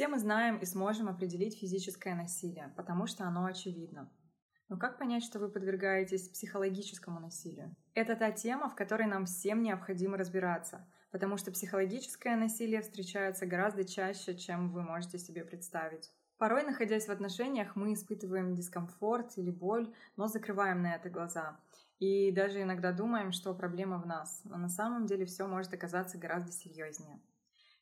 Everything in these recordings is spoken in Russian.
Все мы знаем и сможем определить физическое насилие, потому что оно очевидно. Но как понять, что вы подвергаетесь психологическому насилию? Это та тема, в которой нам всем необходимо разбираться, потому что психологическое насилие встречается гораздо чаще, чем вы можете себе представить. Порой, находясь в отношениях, мы испытываем дискомфорт или боль, но закрываем на это глаза. И даже иногда думаем, что проблема в нас, но на самом деле все может оказаться гораздо серьезнее.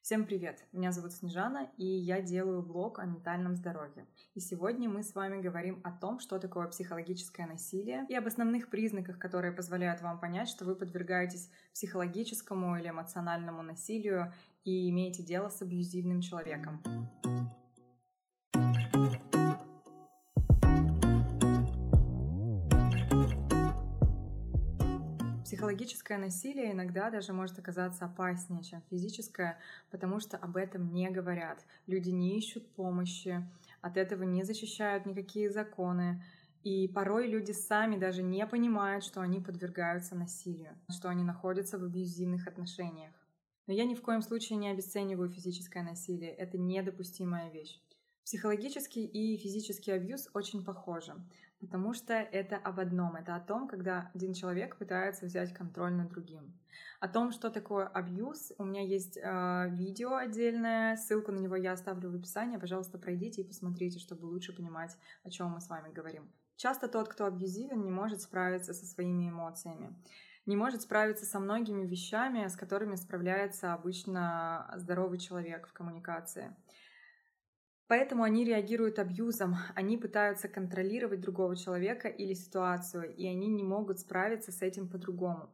Всем привет! Меня зовут Снежана, и я делаю блог о ментальном здоровье. И сегодня мы с вами говорим о том, что такое психологическое насилие и об основных признаках, которые позволяют вам понять, что вы подвергаетесь психологическому или эмоциональному насилию и имеете дело с абьюзивным человеком. Психологическое насилие иногда даже может оказаться опаснее, чем физическое, потому что об этом не говорят. Люди не ищут помощи, от этого не защищают никакие законы. И порой люди сами даже не понимают, что они подвергаются насилию, что они находятся в абьюзивных отношениях. Но я ни в коем случае не обесцениваю физическое насилие. Это недопустимая вещь. Психологический и физический абьюз очень похожи. Потому что это об одном. Это о том, когда один человек пытается взять контроль над другим. О том, что такое абьюз, у меня есть э, видео отдельное, ссылку на него я оставлю в описании. Пожалуйста, пройдите и посмотрите, чтобы лучше понимать, о чем мы с вами говорим. Часто тот, кто абьюзивен, не может справиться со своими эмоциями не может справиться со многими вещами, с которыми справляется обычно здоровый человек в коммуникации. Поэтому они реагируют абьюзом, они пытаются контролировать другого человека или ситуацию, и они не могут справиться с этим по-другому.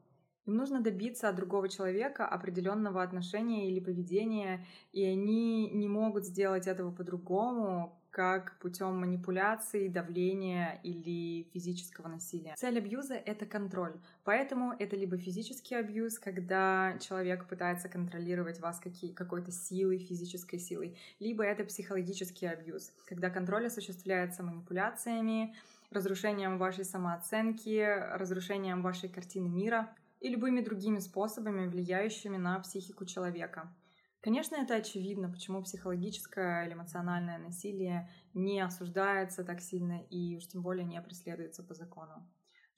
Им нужно добиться от другого человека определенного отношения или поведения, и они не могут сделать этого по-другому, как путем манипуляции, давления или физического насилия. Цель абьюза — это контроль. Поэтому это либо физический абьюз, когда человек пытается контролировать вас какие, какой-то силой, физической силой, либо это психологический абьюз, когда контроль осуществляется манипуляциями, разрушением вашей самооценки, разрушением вашей картины мира и любыми другими способами, влияющими на психику человека. Конечно, это очевидно, почему психологическое или эмоциональное насилие не осуждается так сильно и уж тем более не преследуется по закону.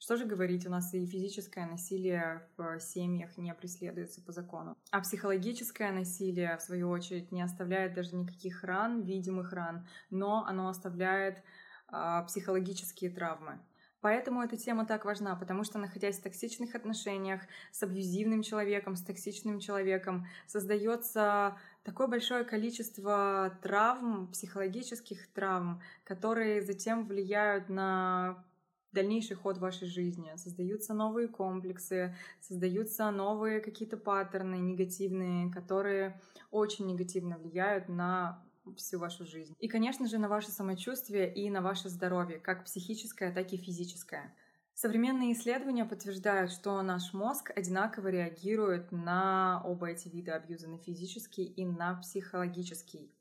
Что же говорить, у нас и физическое насилие в семьях не преследуется по закону. А психологическое насилие, в свою очередь, не оставляет даже никаких ран, видимых ран, но оно оставляет э, психологические травмы. Поэтому эта тема так важна, потому что, находясь в токсичных отношениях с абьюзивным человеком, с токсичным человеком, создается такое большое количество травм, психологических травм, которые затем влияют на дальнейший ход вашей жизни. Создаются новые комплексы, создаются новые какие-то паттерны негативные, которые очень негативно влияют на всю вашу жизнь. И, конечно же, на ваше самочувствие и на ваше здоровье, как психическое, так и физическое. Современные исследования подтверждают, что наш мозг одинаково реагирует на оба эти вида абьюза, на физический и на психологический.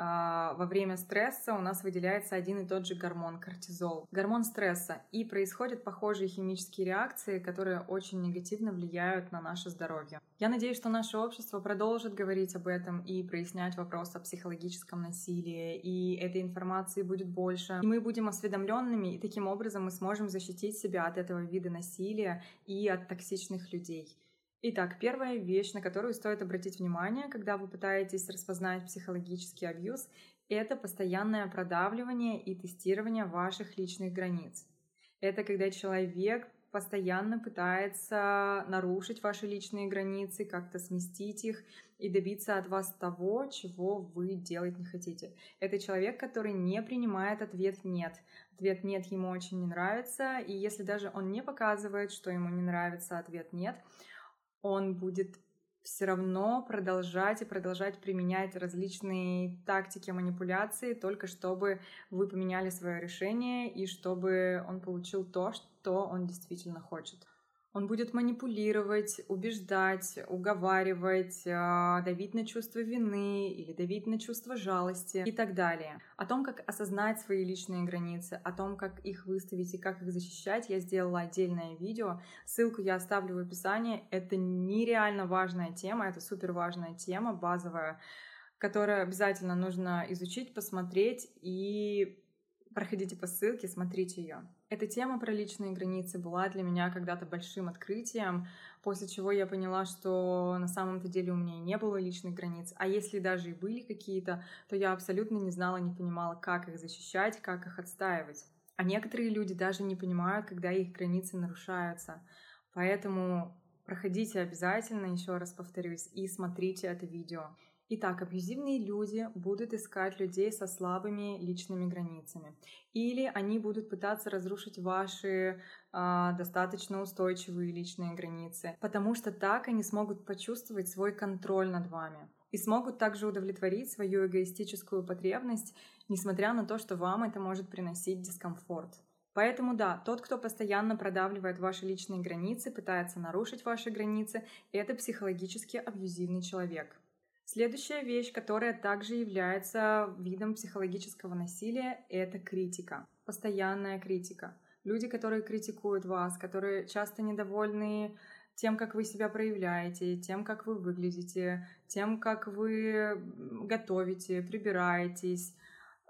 А, во время стресса у нас выделяется один и тот же гормон кортизол, гормон стресса, и происходят похожие химические реакции, которые очень негативно влияют на наше здоровье. Я надеюсь, что наше общество продолжит говорить об этом и прояснять вопрос о психологическом насилии, и этой информации будет больше, и мы будем осведомленными, и таким образом мы сможем защитить себя от этого вида насилия и от токсичных людей. Итак, первая вещь, на которую стоит обратить внимание, когда вы пытаетесь распознать психологический абьюз, это постоянное продавливание и тестирование ваших личных границ. Это когда человек постоянно пытается нарушить ваши личные границы, как-то сместить их и добиться от вас того, чего вы делать не хотите. Это человек, который не принимает ответ «нет». Ответ «нет» ему очень не нравится, и если даже он не показывает, что ему не нравится ответ «нет», он будет все равно продолжать и продолжать применять различные тактики манипуляции, только чтобы вы поменяли свое решение и чтобы он получил то, что он действительно хочет. Он будет манипулировать, убеждать, уговаривать, а, давить на чувство вины или давить на чувство жалости и так далее. О том, как осознать свои личные границы, о том, как их выставить и как их защищать, я сделала отдельное видео. Ссылку я оставлю в описании. Это нереально важная тема, это супер важная тема, базовая которое обязательно нужно изучить, посмотреть и проходите по ссылке, смотрите ее. Эта тема про личные границы была для меня когда-то большим открытием, после чего я поняла, что на самом-то деле у меня не было личных границ, а если даже и были какие-то, то я абсолютно не знала, не понимала, как их защищать, как их отстаивать. А некоторые люди даже не понимают, когда их границы нарушаются. Поэтому проходите обязательно, еще раз повторюсь, и смотрите это видео. Итак, абьюзивные люди будут искать людей со слабыми личными границами. Или они будут пытаться разрушить ваши а, достаточно устойчивые личные границы, потому что так они смогут почувствовать свой контроль над вами и смогут также удовлетворить свою эгоистическую потребность, несмотря на то, что вам это может приносить дискомфорт. Поэтому да, тот, кто постоянно продавливает ваши личные границы, пытается нарушить ваши границы, это психологически абьюзивный человек. Следующая вещь, которая также является видом психологического насилия, это критика. Постоянная критика. Люди, которые критикуют вас, которые часто недовольны тем, как вы себя проявляете, тем, как вы выглядите, тем, как вы готовите, прибираетесь,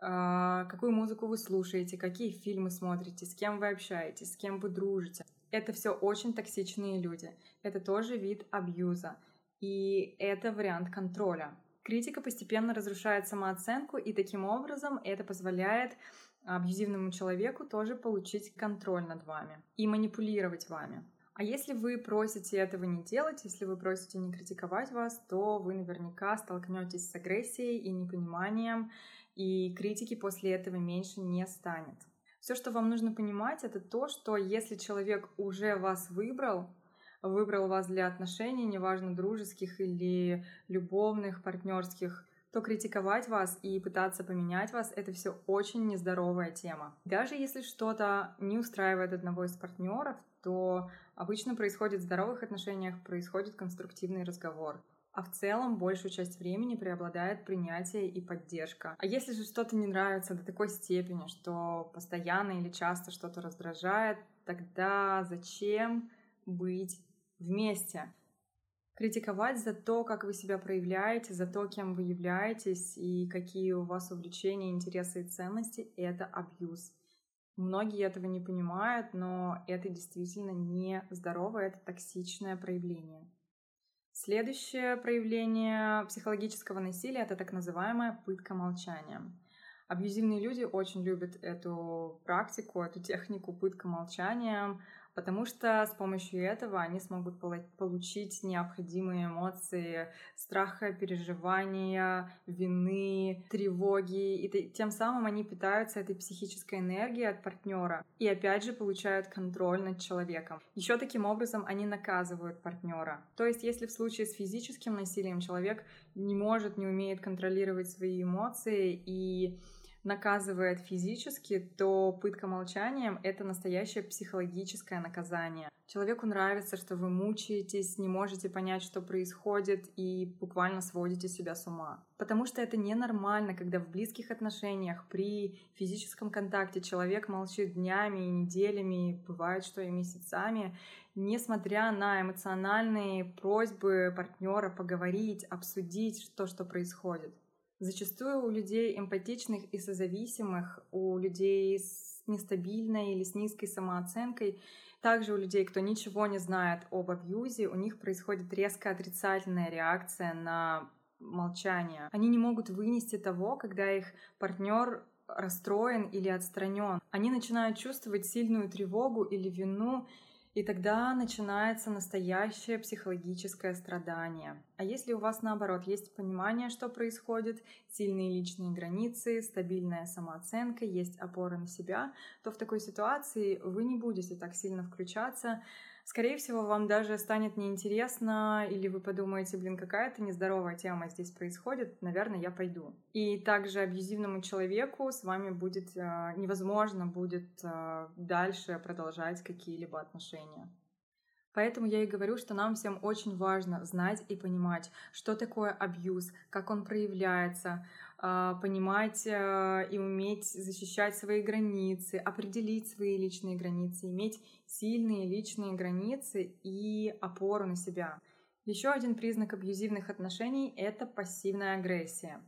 а, какую музыку вы слушаете, какие фильмы смотрите, с кем вы общаетесь, с кем вы дружите. Это все очень токсичные люди. Это тоже вид абьюза. И это вариант контроля. Критика постепенно разрушает самооценку, и таким образом это позволяет абьюзивному человеку тоже получить контроль над вами и манипулировать вами. А если вы просите этого не делать, если вы просите не критиковать вас, то вы наверняка столкнетесь с агрессией и непониманием, и критики после этого меньше не станет. Все, что вам нужно понимать, это то, что если человек уже вас выбрал, выбрал вас для отношений, неважно, дружеских или любовных, партнерских, то критиковать вас и пытаться поменять вас — это все очень нездоровая тема. Даже если что-то не устраивает одного из партнеров, то обычно происходит в здоровых отношениях, происходит конструктивный разговор. А в целом большую часть времени преобладает принятие и поддержка. А если же что-то не нравится до такой степени, что постоянно или часто что-то раздражает, тогда зачем быть вместе. Критиковать за то, как вы себя проявляете, за то, кем вы являетесь и какие у вас увлечения, интересы и ценности — это абьюз. Многие этого не понимают, но это действительно не здоровое, это токсичное проявление. Следующее проявление психологического насилия — это так называемая пытка молчанием. Абьюзивные люди очень любят эту практику, эту технику пытка молчанием, потому что с помощью этого они смогут получить необходимые эмоции страха, переживания, вины, тревоги, и тем самым они питаются этой психической энергией от партнера и опять же получают контроль над человеком. Еще таким образом они наказывают партнера. То есть, если в случае с физическим насилием человек не может, не умеет контролировать свои эмоции и наказывает физически, то пытка молчанием — это настоящее психологическое наказание. Человеку нравится, что вы мучаетесь, не можете понять, что происходит, и буквально сводите себя с ума. Потому что это ненормально, когда в близких отношениях, при физическом контакте человек молчит днями и неделями, бывает, что и месяцами, несмотря на эмоциональные просьбы партнера поговорить, обсудить то, что происходит. Зачастую у людей эмпатичных и созависимых, у людей с нестабильной или с низкой самооценкой, также у людей, кто ничего не знает об абьюзе, у них происходит резко отрицательная реакция на молчание. Они не могут вынести того, когда их партнер расстроен или отстранен. Они начинают чувствовать сильную тревогу или вину и тогда начинается настоящее психологическое страдание. А если у вас наоборот есть понимание, что происходит, сильные личные границы, стабильная самооценка, есть опора на себя, то в такой ситуации вы не будете так сильно включаться Скорее всего, вам даже станет неинтересно, или вы подумаете, блин, какая-то нездоровая тема здесь происходит, наверное, я пойду. И также абьюзивному человеку с вами будет э, невозможно будет э, дальше продолжать какие-либо отношения. Поэтому я и говорю, что нам всем очень важно знать и понимать, что такое абьюз, как он проявляется, понимать а, и уметь защищать свои границы, определить свои личные границы, иметь сильные личные границы и опору на себя. Еще один признак абьюзивных отношений – это пассивная агрессия.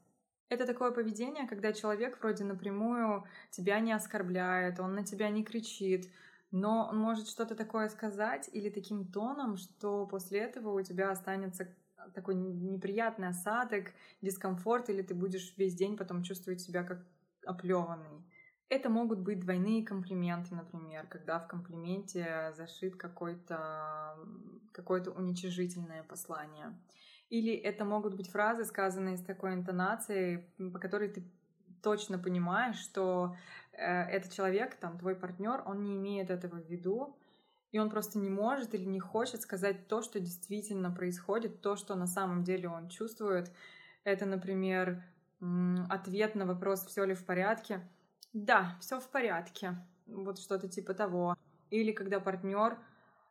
Это такое поведение, когда человек вроде напрямую тебя не оскорбляет, он на тебя не кричит, но он может что-то такое сказать или таким тоном, что после этого у тебя останется такой неприятный осадок, дискомфорт, или ты будешь весь день потом чувствовать себя как оплеванный. Это могут быть двойные комплименты, например, когда в комплименте зашит какое-то какое уничижительное послание. Или это могут быть фразы, сказанные с такой интонацией, по которой ты точно понимаешь, что э, этот человек, там, твой партнер, он не имеет этого в виду, и он просто не может или не хочет сказать то, что действительно происходит, то, что на самом деле он чувствует. Это, например, ответ на вопрос, все ли в порядке. Да, все в порядке. Вот что-то типа того. Или когда партнер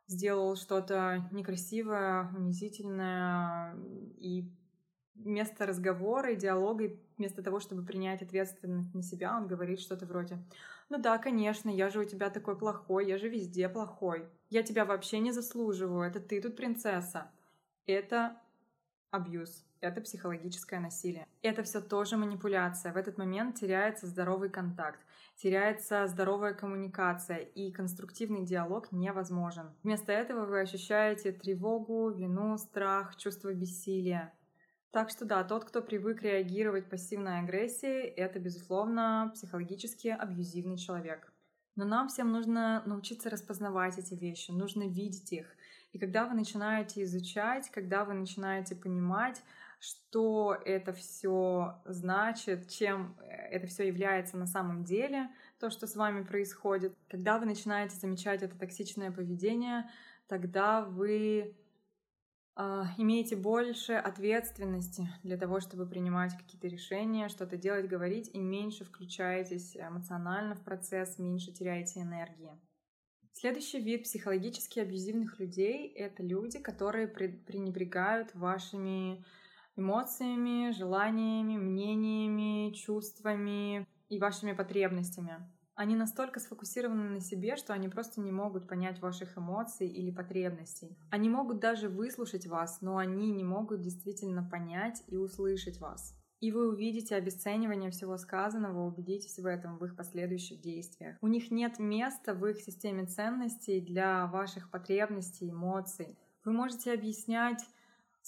сделал что-то некрасивое, унизительное, и вместо разговора и диалога, вместо того, чтобы принять ответственность на себя, он говорит что-то вроде «Ну да, конечно, я же у тебя такой плохой, я же везде плохой. Я тебя вообще не заслуживаю, это ты тут принцесса». Это абьюз, это психологическое насилие. Это все тоже манипуляция. В этот момент теряется здоровый контакт, теряется здоровая коммуникация, и конструктивный диалог невозможен. Вместо этого вы ощущаете тревогу, вину, страх, чувство бессилия. Так что да, тот, кто привык реагировать пассивной агрессией, это, безусловно, психологически абьюзивный человек. Но нам всем нужно научиться распознавать эти вещи, нужно видеть их. И когда вы начинаете изучать, когда вы начинаете понимать, что это все значит, чем э, это все является на самом деле, то, что с вами происходит, когда вы начинаете замечать это токсичное поведение, тогда вы имеете больше ответственности для того, чтобы принимать какие-то решения, что-то делать, говорить, и меньше включаетесь эмоционально в процесс, меньше теряете энергии. Следующий вид психологически абьюзивных людей — это люди, которые пренебрегают вашими эмоциями, желаниями, мнениями, чувствами и вашими потребностями. Они настолько сфокусированы на себе, что они просто не могут понять ваших эмоций или потребностей. Они могут даже выслушать вас, но они не могут действительно понять и услышать вас. И вы увидите обесценивание всего сказанного, убедитесь в этом в их последующих действиях. У них нет места в их системе ценностей для ваших потребностей, эмоций. Вы можете объяснять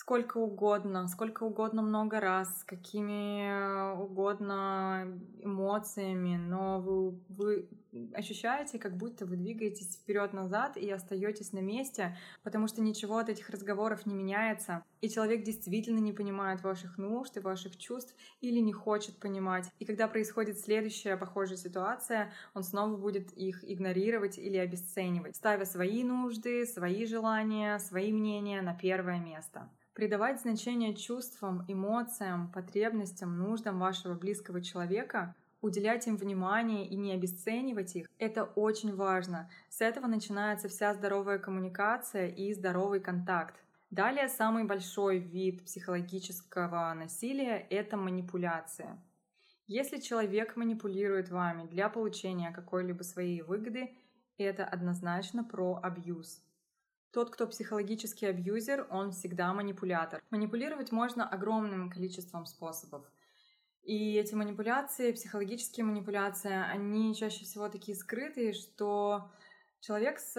сколько угодно, сколько угодно много раз, с какими э, угодно эмоциями, но вы, вы ощущаете, как будто вы двигаетесь вперед-назад и остаетесь на месте, потому что ничего от этих разговоров не меняется, и человек действительно не понимает ваших нужд и ваших чувств или не хочет понимать. И когда происходит следующая похожая ситуация, он снова будет их игнорировать или обесценивать, ставя свои нужды, свои желания, свои мнения на первое место. Придавать значение чувствам, эмоциям, потребностям, нуждам вашего близкого человека, уделять им внимание и не обесценивать их, это очень важно. С этого начинается вся здоровая коммуникация и здоровый контакт. Далее самый большой вид психологического насилия — это манипуляция. Если человек манипулирует вами для получения какой-либо своей выгоды, это однозначно про абьюз. Тот, кто психологический абьюзер, он всегда манипулятор. Манипулировать можно огромным количеством способов. И эти манипуляции, психологические манипуляции, они чаще всего такие скрытые, что человек с,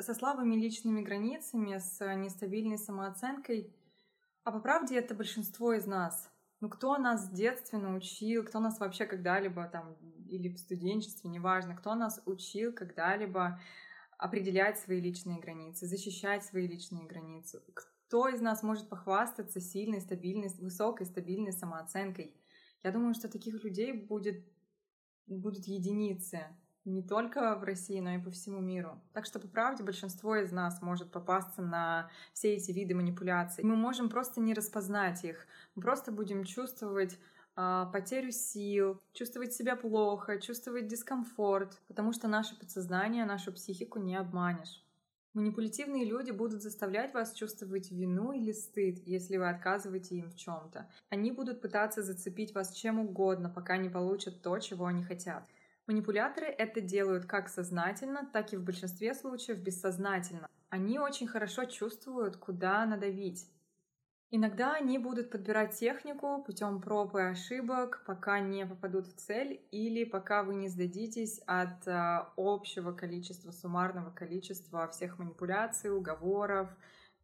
со слабыми личными границами, с нестабильной самооценкой, а по правде это большинство из нас. Ну, кто нас в детстве научил, кто нас вообще когда-либо там, или в студенчестве, неважно, кто нас учил когда-либо определять свои личные границы, защищать свои личные границы. Кто из нас может похвастаться сильной, стабильной, высокой, стабильной самооценкой? Я думаю, что таких людей будет, будут единицы. Не только в России, но и по всему миру. Так что, по правде, большинство из нас может попасться на все эти виды манипуляций. Мы можем просто не распознать их. Мы просто будем чувствовать потерю сил, чувствовать себя плохо, чувствовать дискомфорт, потому что наше подсознание, нашу психику не обманешь. Манипулятивные люди будут заставлять вас чувствовать вину или стыд, если вы отказываете им в чем-то. Они будут пытаться зацепить вас чем угодно, пока не получат то, чего они хотят. Манипуляторы это делают как сознательно, так и в большинстве случаев бессознательно. Они очень хорошо чувствуют, куда надавить. Иногда они будут подбирать технику путем проб и ошибок, пока не попадут в цель или пока вы не сдадитесь от а, общего количества, суммарного количества всех манипуляций, уговоров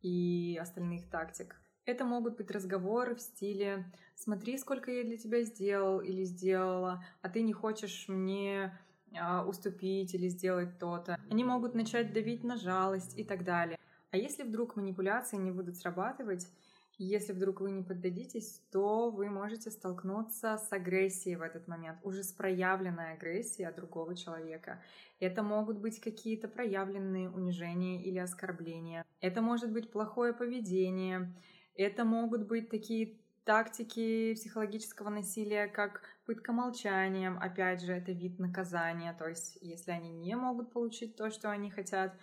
и остальных тактик. Это могут быть разговоры в стиле «смотри, сколько я для тебя сделал или сделала, а ты не хочешь мне а, уступить или сделать то-то». Они могут начать давить на жалость и так далее. А если вдруг манипуляции не будут срабатывать, если вдруг вы не поддадитесь, то вы можете столкнуться с агрессией в этот момент, уже с проявленной агрессией от другого человека. Это могут быть какие-то проявленные унижения или оскорбления. Это может быть плохое поведение. Это могут быть такие тактики психологического насилия, как пытка молчанием. Опять же, это вид наказания. То есть, если они не могут получить то, что они хотят,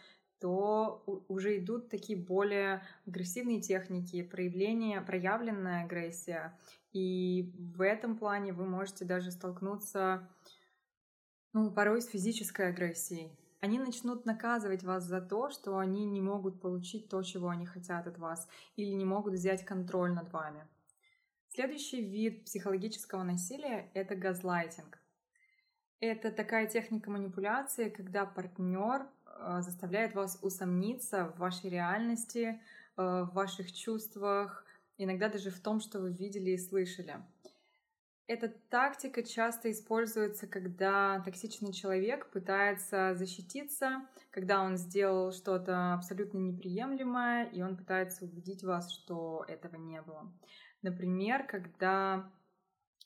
то уже идут такие более агрессивные техники, проявления, проявленная агрессия. И в этом плане вы можете даже столкнуться ну, порой с физической агрессией. Они начнут наказывать вас за то, что они не могут получить то, чего они хотят от вас, или не могут взять контроль над вами. Следующий вид психологического насилия — это газлайтинг. Это такая техника манипуляции, когда партнер заставляет вас усомниться в вашей реальности, а, в ваших чувствах, иногда даже в том, что вы видели и слышали. Эта тактика часто используется, когда токсичный человек пытается защититься, когда он сделал что-то абсолютно неприемлемое, и он пытается убедить вас, что этого не было. Например, когда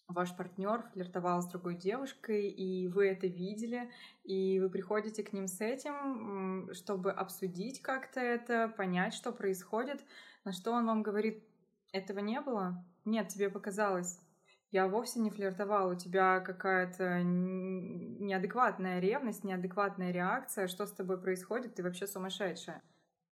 ваш партнер флиртовал с другой девушкой, и вы это видели, и вы приходите к ним с этим, чтобы обсудить как-то это, понять, что происходит, на что он вам говорит, этого не было? Нет, тебе показалось. Я вовсе не флиртовал, у тебя какая-то неадекватная ревность, неадекватная реакция, что с тобой происходит, ты вообще сумасшедшая.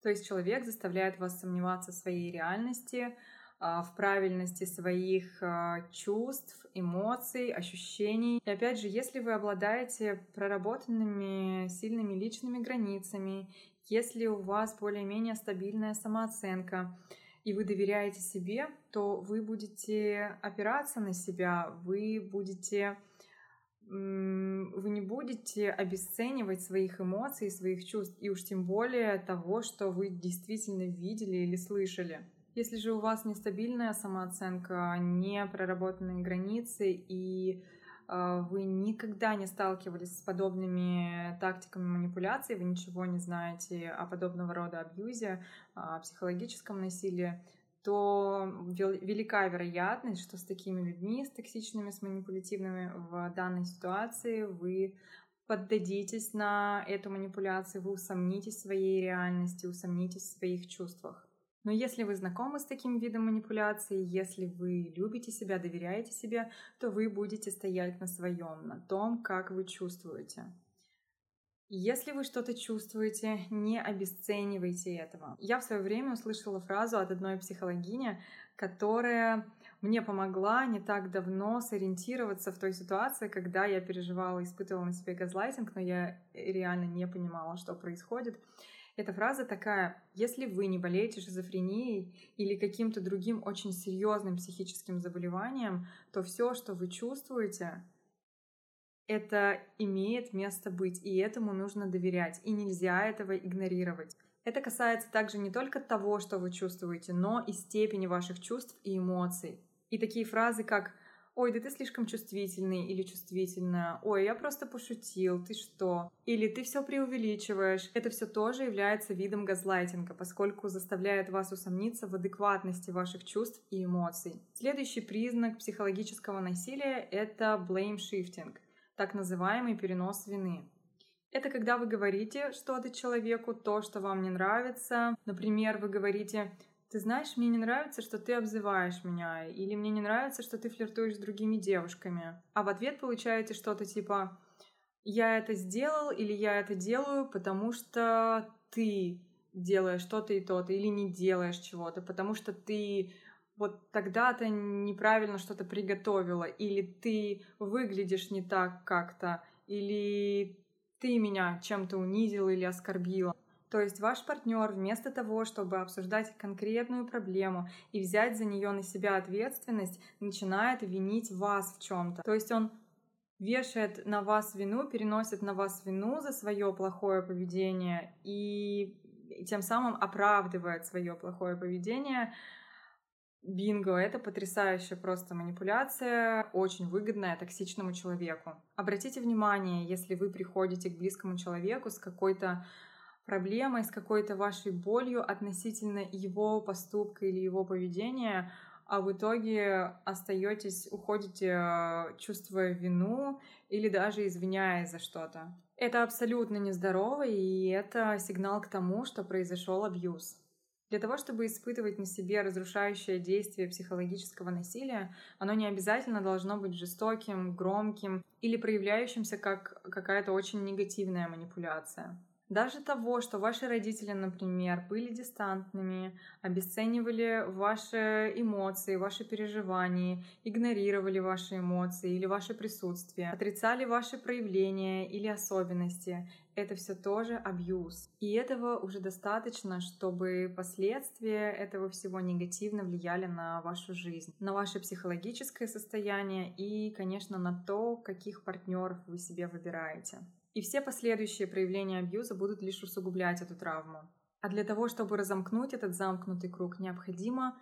То есть человек заставляет вас сомневаться в своей реальности, в правильности своих а, чувств, эмоций, ощущений. И опять же, если вы обладаете проработанными сильными личными границами, если у вас более-менее стабильная самооценка, и вы доверяете себе, то вы будете опираться на себя, вы будете вы не будете обесценивать своих эмоций, своих чувств, и уж тем более того, что вы действительно видели или слышали. Если же у вас нестабильная самооценка, не проработанные границы и э, вы никогда не сталкивались с подобными тактиками манипуляций, вы ничего не знаете о подобного рода абьюзе, о психологическом насилии, то велика вероятность, что с такими людьми, с токсичными, с манипулятивными в данной ситуации вы поддадитесь на эту манипуляцию, вы усомнитесь в своей реальности, усомнитесь в своих чувствах. Но если вы знакомы с таким видом манипуляции, если вы любите себя, доверяете себе, то вы будете стоять на своем, на том, как вы чувствуете. Если вы что-то чувствуете, не обесценивайте этого. Я в свое время услышала фразу от одной психологини, которая мне помогла не так давно сориентироваться в той ситуации, когда я переживала, испытывала на себе газлайтинг, но я реально не понимала, что происходит. Эта фраза такая, если вы не болеете шизофренией или каким-то другим очень серьезным психическим заболеванием, то все, что вы чувствуете, это имеет место быть, и этому нужно доверять, и нельзя этого игнорировать. Это касается также не только того, что вы чувствуете, но и степени ваших чувств и эмоций. И такие фразы, как ой, да ты слишком чувствительный или чувствительная, ой, я просто пошутил, ты что? Или ты все преувеличиваешь. Это все тоже является видом газлайтинга, поскольку заставляет вас усомниться в адекватности ваших чувств и эмоций. Следующий признак психологического насилия — это blame shifting, так называемый перенос вины. Это когда вы говорите что-то человеку, то, что вам не нравится. Например, вы говорите ты знаешь, мне не нравится, что ты обзываешь меня, или мне не нравится, что ты флиртуешь с другими девушками. А в ответ получаете что-то типа я это сделал или я это делаю, потому что ты делаешь что-то и то-то, или не делаешь чего-то, потому что ты вот тогда-то неправильно что-то приготовила, или ты выглядишь не так как-то, или ты меня чем-то унизила или оскорбила. То есть ваш партнер вместо того, чтобы обсуждать конкретную проблему и взять за нее на себя ответственность, начинает винить вас в чем-то. То есть он вешает на вас вину, переносит на вас вину за свое плохое поведение и тем самым оправдывает свое плохое поведение. Бинго — это потрясающая просто манипуляция, очень выгодная токсичному человеку. Обратите внимание, если вы приходите к близкому человеку с какой-то проблемой, с какой-то вашей болью относительно его поступка или его поведения, а в итоге остаетесь, уходите, чувствуя вину или даже извиняясь за что-то. Это абсолютно нездорово, и это сигнал к тому, что произошел абьюз. Для того, чтобы испытывать на себе разрушающее действие психологического насилия, оно не обязательно должно быть жестоким, громким или проявляющимся как какая-то очень негативная манипуляция. Даже того, что ваши родители, например, были дистантными, обесценивали ваши эмоции, ваши переживания, игнорировали ваши эмоции или ваше присутствие, отрицали ваши проявления или особенности, это все тоже абьюз. И этого уже достаточно, чтобы последствия этого всего негативно влияли на вашу жизнь, на ваше психологическое состояние и, конечно, на то, каких партнеров вы себе выбираете. И все последующие проявления абьюза будут лишь усугублять эту травму. А для того, чтобы разомкнуть этот замкнутый круг, необходимо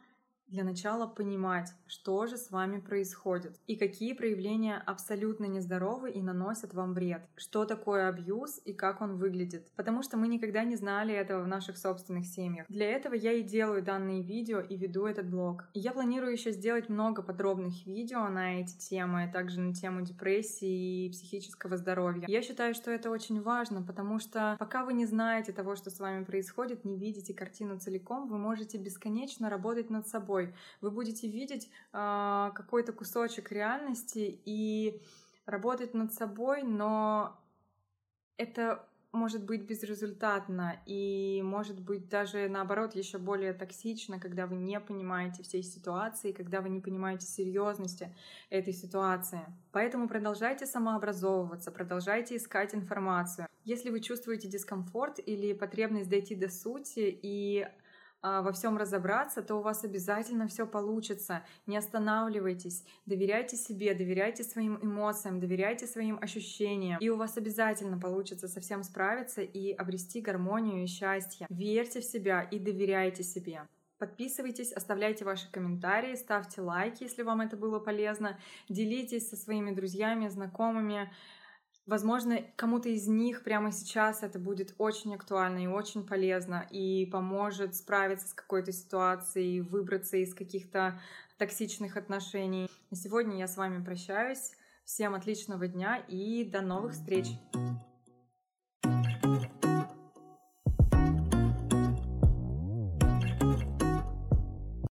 для начала понимать, что же с вами происходит и какие проявления абсолютно нездоровы и наносят вам вред, что такое абьюз и как он выглядит, потому что мы никогда не знали этого в наших собственных семьях. Для этого я и делаю данные видео и веду этот блог. Я планирую еще сделать много подробных видео на эти темы, а также на тему депрессии и психического здоровья. Я считаю, что это очень важно, потому что пока вы не знаете того, что с вами происходит, не видите картину целиком, вы можете бесконечно работать над собой собой. Вы будете видеть э, какой-то кусочек реальности и работать над собой, но это может быть безрезультатно и может быть даже наоборот еще более токсично, когда вы не понимаете всей ситуации, когда вы не понимаете серьезности этой ситуации. Поэтому продолжайте самообразовываться, продолжайте искать информацию. Если вы чувствуете дискомфорт или потребность дойти до сути и во всем разобраться, то у вас обязательно все получится. Не останавливайтесь, доверяйте себе, доверяйте своим эмоциям, доверяйте своим ощущениям. И у вас обязательно получится со всем справиться и обрести гармонию и счастье. Верьте в себя и доверяйте себе. Подписывайтесь, оставляйте ваши комментарии, ставьте лайки, если вам это было полезно. Делитесь со своими друзьями, знакомыми. Возможно, кому-то из них прямо сейчас это будет очень актуально и очень полезно и поможет справиться с какой-то ситуацией, выбраться из каких-то токсичных отношений. На сегодня я с вами прощаюсь. Всем отличного дня и до новых встреч!